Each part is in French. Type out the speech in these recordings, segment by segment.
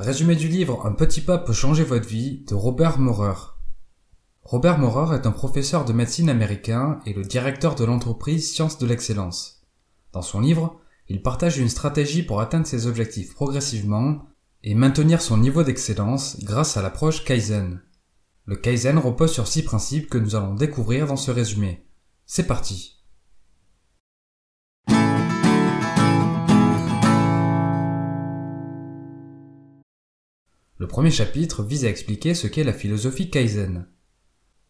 Résumé du livre Un petit pas peut changer votre vie de Robert Maurer. Robert Maurer est un professeur de médecine américain et le directeur de l'entreprise Science de l'Excellence. Dans son livre, il partage une stratégie pour atteindre ses objectifs progressivement et maintenir son niveau d'excellence grâce à l'approche Kaizen. Le Kaizen repose sur six principes que nous allons découvrir dans ce résumé. C'est parti. Le premier chapitre vise à expliquer ce qu'est la philosophie Kaizen.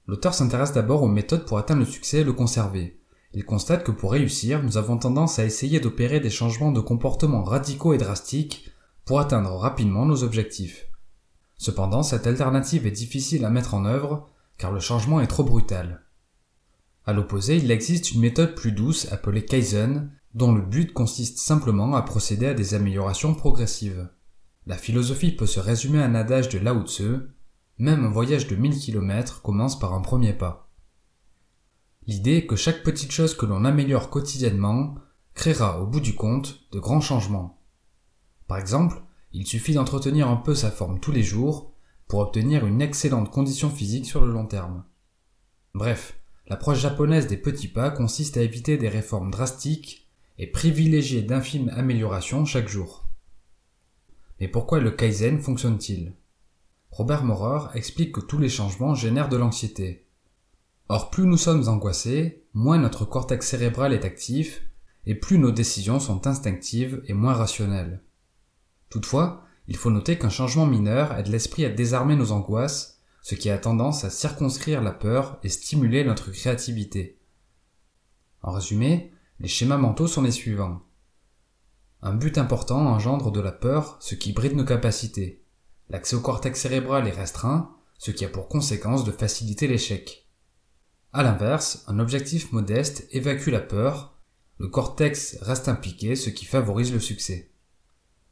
L'auteur s'intéresse d'abord aux méthodes pour atteindre le succès et le conserver. Il constate que pour réussir, nous avons tendance à essayer d'opérer des changements de comportement radicaux et drastiques pour atteindre rapidement nos objectifs. Cependant, cette alternative est difficile à mettre en œuvre car le changement est trop brutal. À l'opposé, il existe une méthode plus douce appelée Kaizen, dont le but consiste simplement à procéder à des améliorations progressives. La philosophie peut se résumer à un adage de Lao Tzu, même un voyage de 1000 km commence par un premier pas. L'idée est que chaque petite chose que l'on améliore quotidiennement créera au bout du compte de grands changements. Par exemple, il suffit d'entretenir un peu sa forme tous les jours pour obtenir une excellente condition physique sur le long terme. Bref, l'approche japonaise des petits pas consiste à éviter des réformes drastiques et privilégier d'infimes améliorations chaque jour. Mais pourquoi le Kaizen fonctionne-t-il? Robert Maurer explique que tous les changements génèrent de l'anxiété. Or, plus nous sommes angoissés, moins notre cortex cérébral est actif, et plus nos décisions sont instinctives et moins rationnelles. Toutefois, il faut noter qu'un changement mineur aide l'esprit à désarmer nos angoisses, ce qui a tendance à circonscrire la peur et stimuler notre créativité. En résumé, les schémas mentaux sont les suivants. Un but important engendre de la peur, ce qui bride nos capacités. L'accès au cortex cérébral est restreint, ce qui a pour conséquence de faciliter l'échec. A l'inverse, un objectif modeste évacue la peur, le cortex reste impliqué, ce qui favorise le succès.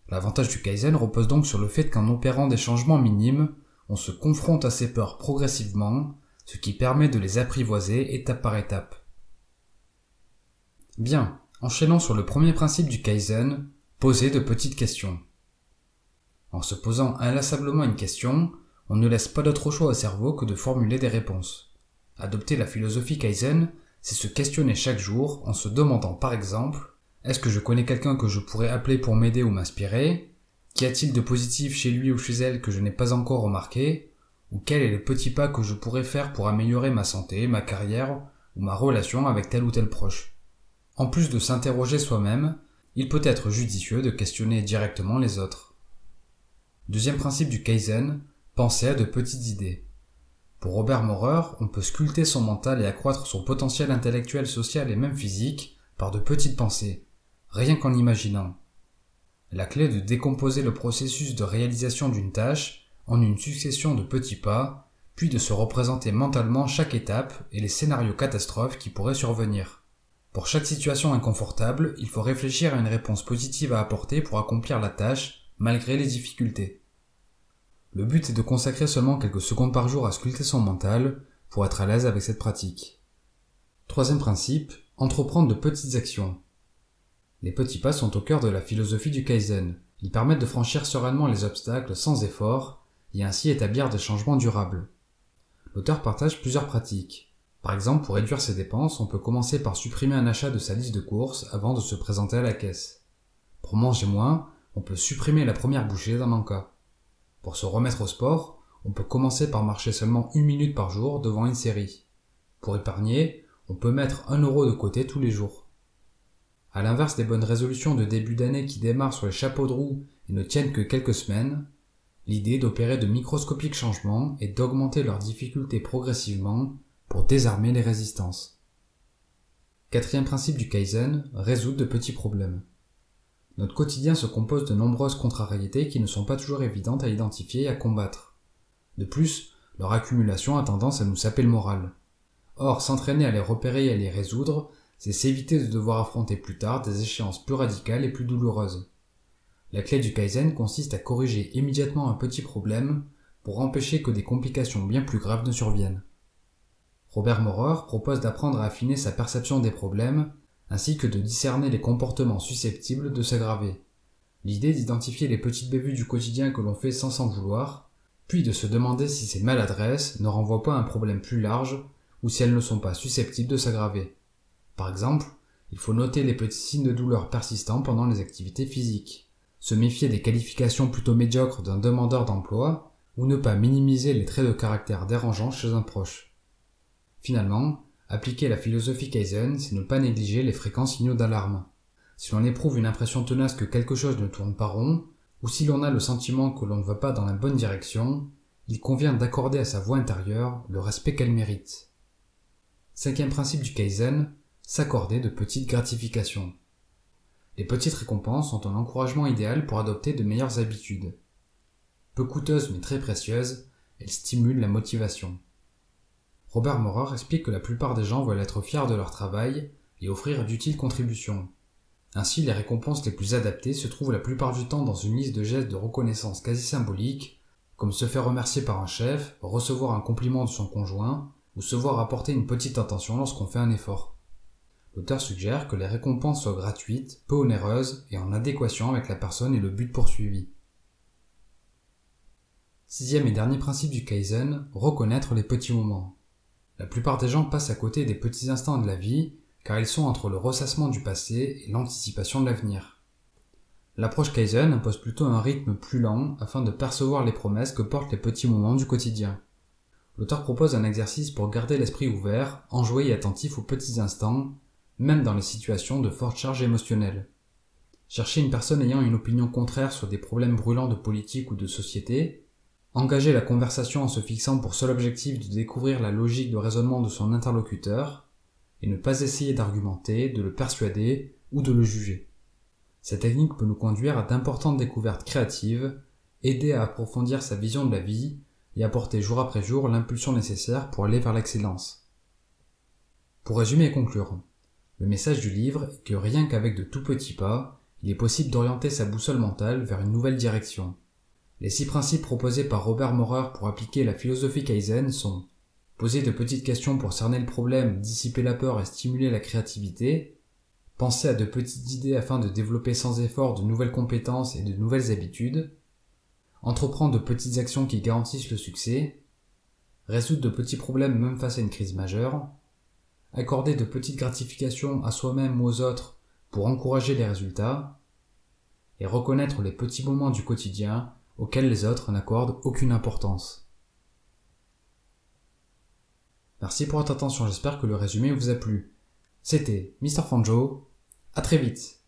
L'avantage du Kaizen repose donc sur le fait qu'en opérant des changements minimes, on se confronte à ces peurs progressivement, ce qui permet de les apprivoiser étape par étape. Bien, Enchaînons sur le premier principe du Kaizen, poser de petites questions. En se posant inlassablement une question, on ne laisse pas d'autre choix au cerveau que de formuler des réponses. Adopter la philosophie Kaizen, c'est se questionner chaque jour en se demandant par exemple est-ce que je connais quelqu'un que je pourrais appeler pour m'aider ou m'inspirer? Qu'y a-t-il de positif chez lui ou chez elle que je n'ai pas encore remarqué? Ou quel est le petit pas que je pourrais faire pour améliorer ma santé, ma carrière ou ma relation avec tel ou tel proche? En plus de s'interroger soi-même, il peut être judicieux de questionner directement les autres. Deuxième principe du Kaizen, penser à de petites idées. Pour Robert Maurer, on peut sculpter son mental et accroître son potentiel intellectuel, social et même physique par de petites pensées, rien qu'en imaginant. La clé de décomposer le processus de réalisation d'une tâche en une succession de petits pas, puis de se représenter mentalement chaque étape et les scénarios catastrophes qui pourraient survenir. Pour chaque situation inconfortable, il faut réfléchir à une réponse positive à apporter pour accomplir la tâche, malgré les difficultés. Le but est de consacrer seulement quelques secondes par jour à sculpter son mental pour être à l'aise avec cette pratique. Troisième principe, entreprendre de petites actions. Les petits pas sont au cœur de la philosophie du Kaizen. Ils permettent de franchir sereinement les obstacles sans effort et ainsi établir des changements durables. L'auteur partage plusieurs pratiques. Par exemple, pour réduire ses dépenses, on peut commencer par supprimer un achat de sa liste de courses avant de se présenter à la caisse. Pour manger moins, on peut supprimer la première bouchée d'un encas. Pour se remettre au sport, on peut commencer par marcher seulement une minute par jour devant une série. Pour épargner, on peut mettre un euro de côté tous les jours. À l'inverse des bonnes résolutions de début d'année qui démarrent sur les chapeaux de roue et ne tiennent que quelques semaines, l'idée d'opérer de microscopiques changements est d'augmenter leur difficulté progressivement pour désarmer les résistances. Quatrième principe du Kaizen, résoudre de petits problèmes. Notre quotidien se compose de nombreuses contrariétés qui ne sont pas toujours évidentes à identifier et à combattre. De plus, leur accumulation a tendance à nous saper le moral. Or, s'entraîner à les repérer et à les résoudre, c'est s'éviter de devoir affronter plus tard des échéances plus radicales et plus douloureuses. La clé du Kaizen consiste à corriger immédiatement un petit problème pour empêcher que des complications bien plus graves ne surviennent. Robert Maurer propose d'apprendre à affiner sa perception des problèmes, ainsi que de discerner les comportements susceptibles de s'aggraver. L'idée d'identifier les petites bévues du quotidien que l'on fait sans s'en vouloir, puis de se demander si ces maladresses ne renvoient pas à un problème plus large ou si elles ne sont pas susceptibles de s'aggraver. Par exemple, il faut noter les petits signes de douleur persistants pendant les activités physiques, se méfier des qualifications plutôt médiocres d'un demandeur d'emploi, ou ne pas minimiser les traits de caractère dérangeants chez un proche. Finalement, appliquer la philosophie Kaizen, c'est ne pas négliger les fréquents signaux d'alarme. Si l'on éprouve une impression tenace que quelque chose ne tourne pas rond, ou si l'on a le sentiment que l'on ne va pas dans la bonne direction, il convient d'accorder à sa voix intérieure le respect qu'elle mérite. Cinquième principe du Kaizen, s'accorder de petites gratifications. Les petites récompenses sont un encouragement idéal pour adopter de meilleures habitudes. Peu coûteuses mais très précieuses, elles stimulent la motivation. Robert Maurer explique que la plupart des gens veulent être fiers de leur travail et offrir d'utiles contributions. Ainsi, les récompenses les plus adaptées se trouvent la plupart du temps dans une liste de gestes de reconnaissance quasi symboliques, comme se faire remercier par un chef, recevoir un compliment de son conjoint, ou se voir apporter une petite attention lorsqu'on fait un effort. L'auteur suggère que les récompenses soient gratuites, peu onéreuses et en adéquation avec la personne et le but poursuivi. Sixième et dernier principe du Kaizen, reconnaître les petits moments. La plupart des gens passent à côté des petits instants de la vie car ils sont entre le ressassement du passé et l'anticipation de l'avenir. L'approche Kaizen impose plutôt un rythme plus lent afin de percevoir les promesses que portent les petits moments du quotidien. L'auteur propose un exercice pour garder l'esprit ouvert, enjoué et attentif aux petits instants, même dans les situations de forte charge émotionnelle. Chercher une personne ayant une opinion contraire sur des problèmes brûlants de politique ou de société, engager la conversation en se fixant pour seul objectif de découvrir la logique de raisonnement de son interlocuteur, et ne pas essayer d'argumenter, de le persuader ou de le juger. Cette technique peut nous conduire à d'importantes découvertes créatives, aider à approfondir sa vision de la vie et apporter jour après jour l'impulsion nécessaire pour aller vers l'excellence. Pour résumer et conclure, le message du livre est que rien qu'avec de tout petits pas, il est possible d'orienter sa boussole mentale vers une nouvelle direction. Les six principes proposés par Robert Maurer pour appliquer la philosophie Kaizen sont poser de petites questions pour cerner le problème, dissiper la peur et stimuler la créativité, penser à de petites idées afin de développer sans effort de nouvelles compétences et de nouvelles habitudes, entreprendre de petites actions qui garantissent le succès, résoudre de petits problèmes même face à une crise majeure, accorder de petites gratifications à soi-même ou aux autres pour encourager les résultats, et reconnaître les petits moments du quotidien auxquels les autres n'accordent aucune importance. Merci pour votre attention, j'espère que le résumé vous a plu. C'était Mr. Fanjo, à très vite